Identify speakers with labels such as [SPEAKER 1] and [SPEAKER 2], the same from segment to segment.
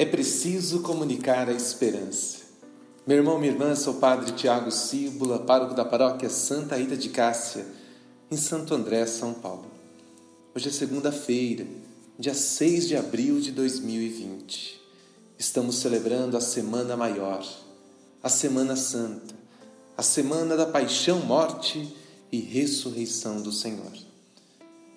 [SPEAKER 1] é preciso comunicar a esperança. Meu irmão, minha irmã, sou o Padre Tiago Cíbula, pároco da paróquia Santa Rita de Cássia, em Santo André, São Paulo. Hoje é segunda-feira, dia 6 de abril de 2020. Estamos celebrando a Semana Maior, a Semana Santa, a Semana da Paixão, Morte e Ressurreição do Senhor.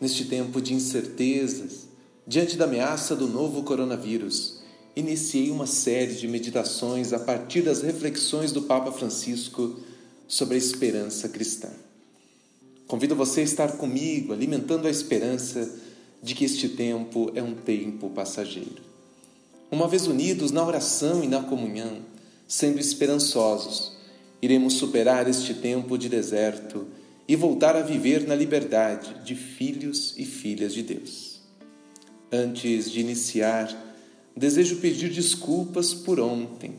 [SPEAKER 1] Neste tempo de incertezas, diante da ameaça do novo coronavírus, iniciei uma série de meditações a partir das reflexões do Papa Francisco sobre a esperança cristã. Convido você a estar comigo, alimentando a esperança de que este tempo é um tempo passageiro. Uma vez unidos na oração e na comunhão, sendo esperançosos, iremos superar este tempo de deserto e voltar a viver na liberdade de filhos e filhas de Deus. Antes de iniciar, desejo pedir desculpas por ontem,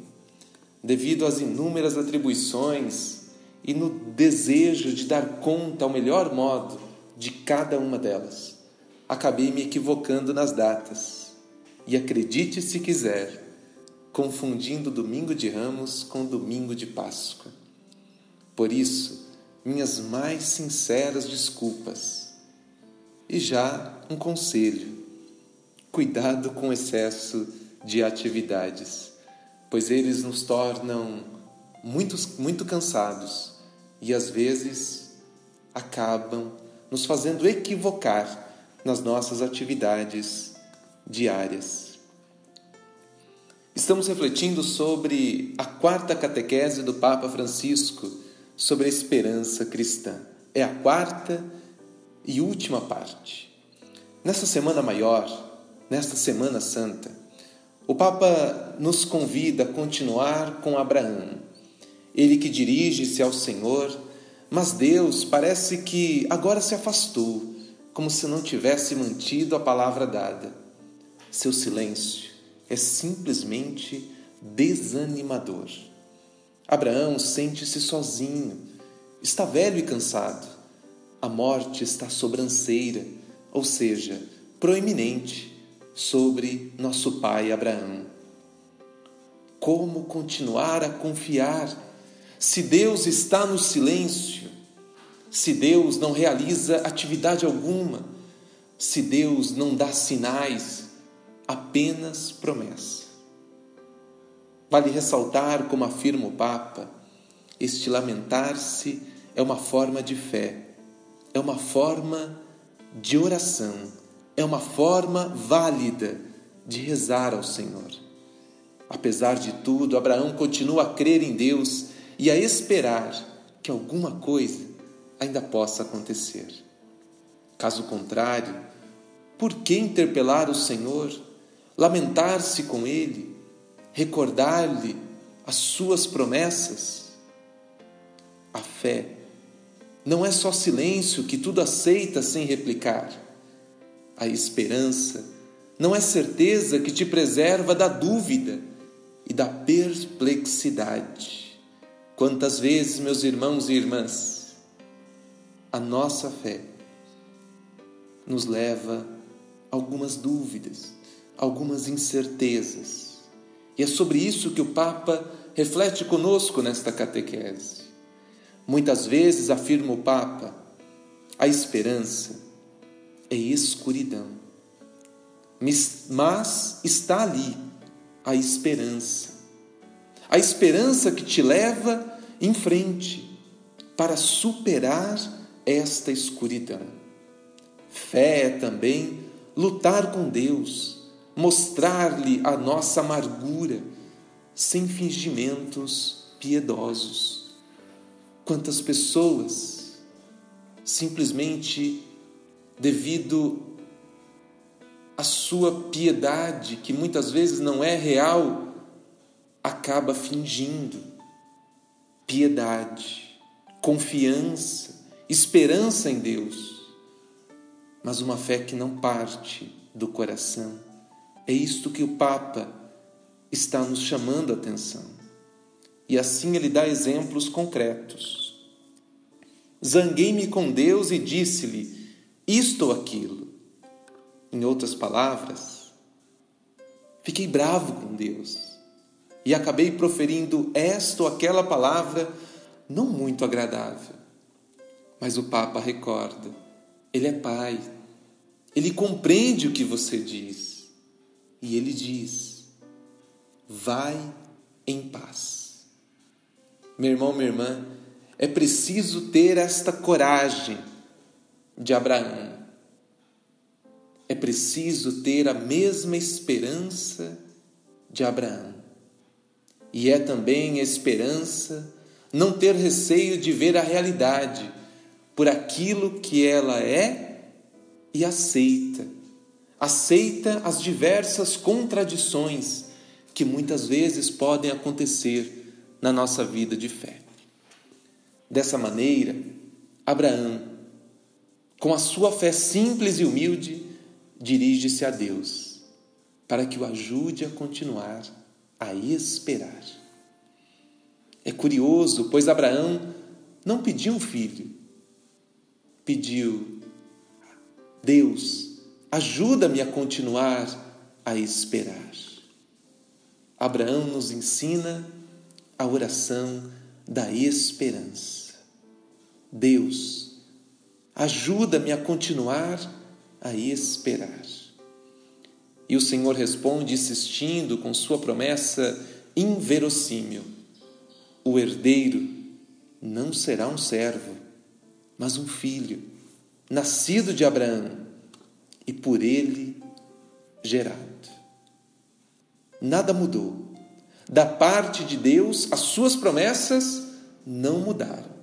[SPEAKER 1] devido às inúmeras atribuições e no desejo de dar conta ao melhor modo de cada uma delas. Acabei me equivocando nas datas e acredite se quiser, confundindo domingo de Ramos com domingo de Páscoa. Por isso, minhas mais sinceras desculpas. E já um conselho: cuidado com o excesso de atividades, pois eles nos tornam muito, muito cansados e às vezes acabam nos fazendo equivocar nas nossas atividades diárias. Estamos refletindo sobre a quarta catequese do Papa Francisco sobre a esperança cristã. É a quarta e última parte. Nesta Semana Maior, nesta Semana Santa, o Papa nos convida a continuar com Abraão. Ele que dirige-se ao Senhor, mas Deus parece que agora se afastou, como se não tivesse mantido a palavra dada. Seu silêncio é simplesmente desanimador. Abraão sente-se sozinho, está velho e cansado. A morte está sobranceira, ou seja, proeminente sobre nosso pai Abraão. Como continuar a confiar se Deus está no silêncio, se Deus não realiza atividade alguma, se Deus não dá sinais, apenas promessa? Vale ressaltar, como afirma o Papa, este lamentar-se é uma forma de fé, é uma forma de oração, é uma forma válida de rezar ao Senhor. Apesar de tudo, Abraão continua a crer em Deus e a esperar que alguma coisa ainda possa acontecer. Caso contrário, por que interpelar o Senhor, lamentar-se com Ele? recordar-lhe as suas promessas. A fé não é só silêncio que tudo aceita sem replicar. A esperança não é certeza que te preserva da dúvida e da perplexidade. Quantas vezes, meus irmãos e irmãs, a nossa fé nos leva a algumas dúvidas, algumas incertezas e é sobre isso que o Papa reflete conosco nesta catequese. Muitas vezes, afirma o Papa, a esperança é escuridão. Mas está ali a esperança. A esperança que te leva em frente para superar esta escuridão. Fé é também lutar com Deus mostrar-lhe a nossa amargura, sem fingimentos piedosos. Quantas pessoas, simplesmente devido à sua piedade, que muitas vezes não é real, acaba fingindo piedade, confiança, esperança em Deus, mas uma fé que não parte do coração é isto que o Papa está nos chamando a atenção. E assim ele dá exemplos concretos. Zanguei-me com Deus e disse-lhe isto ou aquilo. Em outras palavras, Fiquei bravo com Deus e acabei proferindo esta ou aquela palavra não muito agradável. Mas o Papa recorda: Ele é Pai, Ele compreende o que você diz e Ele diz: Vai em paz. Meu irmão, minha irmã, é preciso ter esta coragem de Abraão. É preciso ter a mesma esperança de Abraão. E é também a esperança não ter receio de ver a realidade por aquilo que ela é e aceita. Aceita as diversas contradições que muitas vezes podem acontecer na nossa vida de fé. Dessa maneira, Abraão, com a sua fé simples e humilde, dirige-se a Deus para que o ajude a continuar a esperar. É curioso, pois Abraão não pediu um filho, pediu: Deus, ajuda-me a continuar a esperar. Abraão nos ensina a oração da esperança. Deus, ajuda-me a continuar a esperar. E o Senhor responde, insistindo com sua promessa inverossímil: O herdeiro não será um servo, mas um filho, nascido de Abraão e por ele gerado. Nada mudou. Da parte de Deus, as suas promessas não mudaram.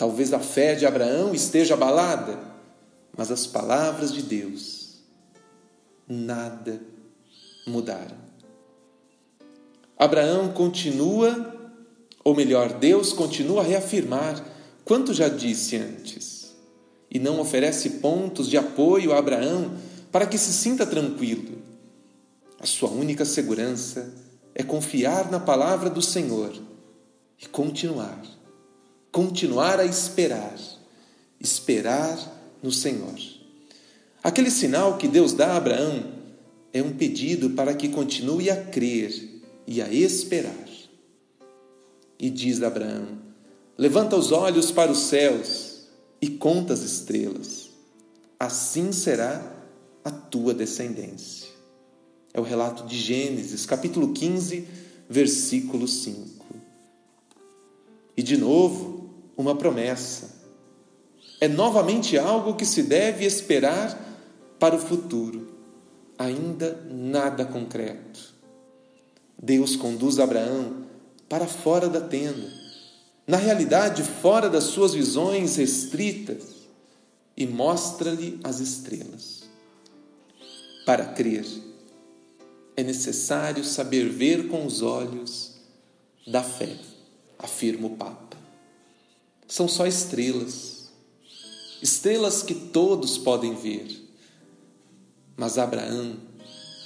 [SPEAKER 1] Talvez a fé de Abraão esteja abalada, mas as palavras de Deus nada mudaram. Abraão continua, ou melhor, Deus continua a reafirmar quanto já disse antes, e não oferece pontos de apoio a Abraão para que se sinta tranquilo. A sua única segurança é confiar na palavra do Senhor e continuar, continuar a esperar, esperar no Senhor. Aquele sinal que Deus dá a Abraão é um pedido para que continue a crer e a esperar. E diz Abraão: Levanta os olhos para os céus e conta as estrelas. Assim será a tua descendência. É o relato de Gênesis, capítulo 15, versículo 5. E de novo, uma promessa. É novamente algo que se deve esperar para o futuro, ainda nada concreto. Deus conduz Abraão para fora da tenda, na realidade, fora das suas visões restritas, e mostra-lhe as estrelas. Para crer, é necessário saber ver com os olhos da fé, afirma o Papa. São só estrelas, estrelas que todos podem ver mas Abraão,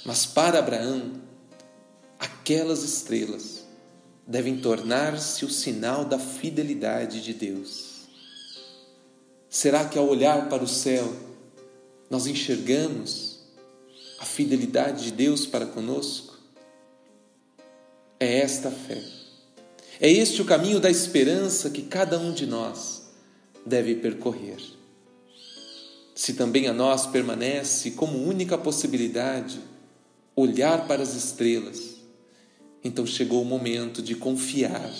[SPEAKER 1] mas para Abraão, aquelas estrelas devem tornar-se o sinal da fidelidade de Deus. Será que ao olhar para o céu nós enxergamos a fidelidade de Deus para conosco? É esta fé. É este o caminho da esperança que cada um de nós deve percorrer se também a nós permanece como única possibilidade olhar para as estrelas, então chegou o momento de confiar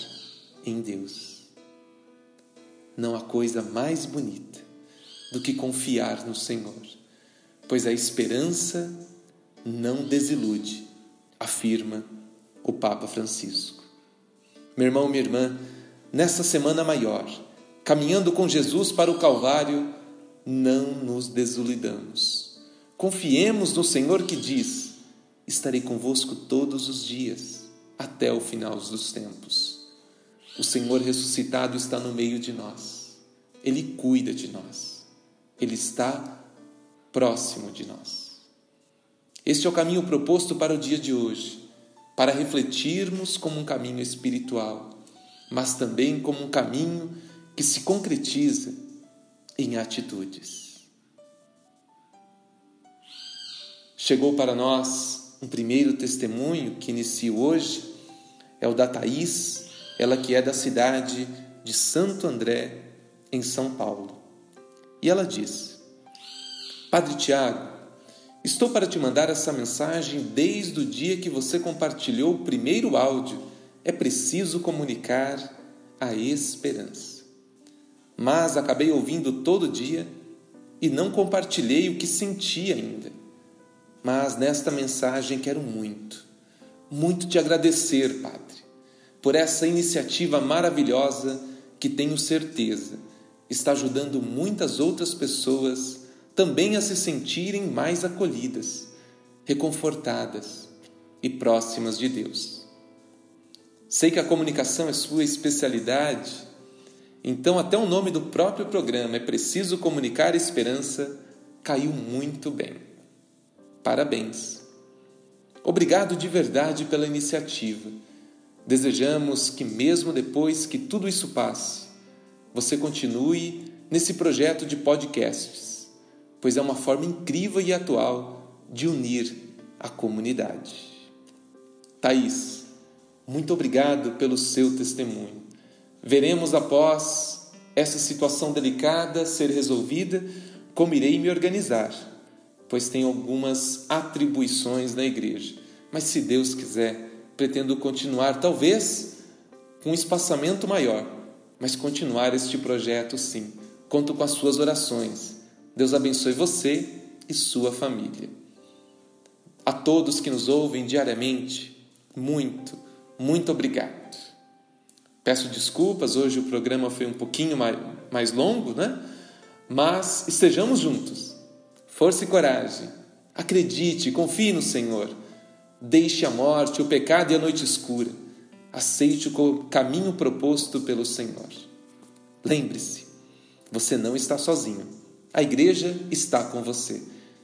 [SPEAKER 1] em Deus. Não há coisa mais bonita do que confiar no Senhor, pois a esperança não desilude, afirma o Papa Francisco. Meu irmão, minha irmã, nessa semana maior, caminhando com Jesus para o Calvário, não nos desolidamos. Confiemos no Senhor que diz: Estarei convosco todos os dias, até o final dos tempos. O Senhor ressuscitado está no meio de nós. Ele cuida de nós. Ele está próximo de nós. Este é o caminho proposto para o dia de hoje, para refletirmos como um caminho espiritual, mas também como um caminho que se concretiza em atitudes. Chegou para nós um primeiro testemunho que inicio hoje é o da Thaís, ela que é da cidade de Santo André, em São Paulo. E ela diz: Padre Tiago, estou para te mandar essa mensagem desde o dia que você compartilhou o primeiro áudio. É preciso comunicar a esperança. Mas acabei ouvindo todo dia e não compartilhei o que senti ainda. Mas nesta mensagem quero muito, muito te agradecer, Padre, por essa iniciativa maravilhosa que tenho certeza está ajudando muitas outras pessoas também a se sentirem mais acolhidas, reconfortadas e próximas de Deus. Sei que a comunicação é sua especialidade, então até o nome do próprio programa é Preciso Comunicar Esperança caiu muito bem. Parabéns. Obrigado de verdade pela iniciativa. Desejamos que, mesmo depois que tudo isso passe, você continue nesse projeto de podcasts, pois é uma forma incrível e atual de unir a comunidade. Thaís, muito obrigado pelo seu testemunho. Veremos após essa situação delicada ser resolvida como irei me organizar, pois tenho algumas atribuições na igreja. Mas se Deus quiser, pretendo continuar, talvez com um espaçamento maior, mas continuar este projeto sim. Conto com as suas orações. Deus abençoe você e sua família. A todos que nos ouvem diariamente, muito, muito obrigado. Peço desculpas, hoje o programa foi um pouquinho mais, mais longo, né? Mas estejamos juntos. Força e coragem. Acredite, confie no Senhor. Deixe a morte, o pecado e a noite escura. Aceite o caminho proposto pelo Senhor. Lembre-se, você não está sozinho. A igreja está com você.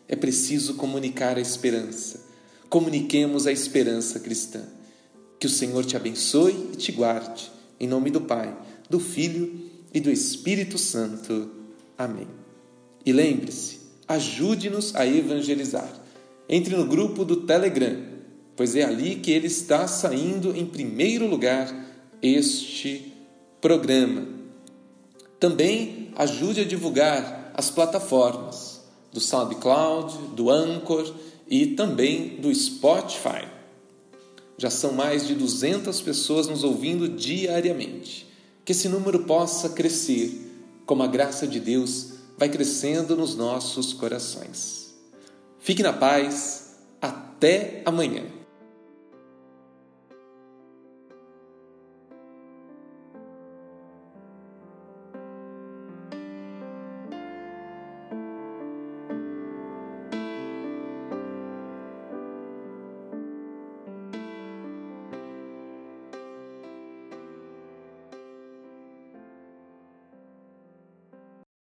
[SPEAKER 1] É preciso comunicar a esperança. Comuniquemos a esperança cristã. Que o Senhor te abençoe e te guarde. Em nome do Pai, do Filho e do Espírito Santo. Amém. E lembre-se, ajude-nos a evangelizar. Entre no grupo do Telegram, pois é ali que ele está saindo em primeiro lugar este programa. Também ajude a divulgar as plataformas do SoundCloud, do Anchor e também do Spotify. Já são mais de 200 pessoas nos ouvindo diariamente. Que esse número possa crescer, como a graça de Deus vai crescendo nos nossos corações. Fique na paz. Até amanhã.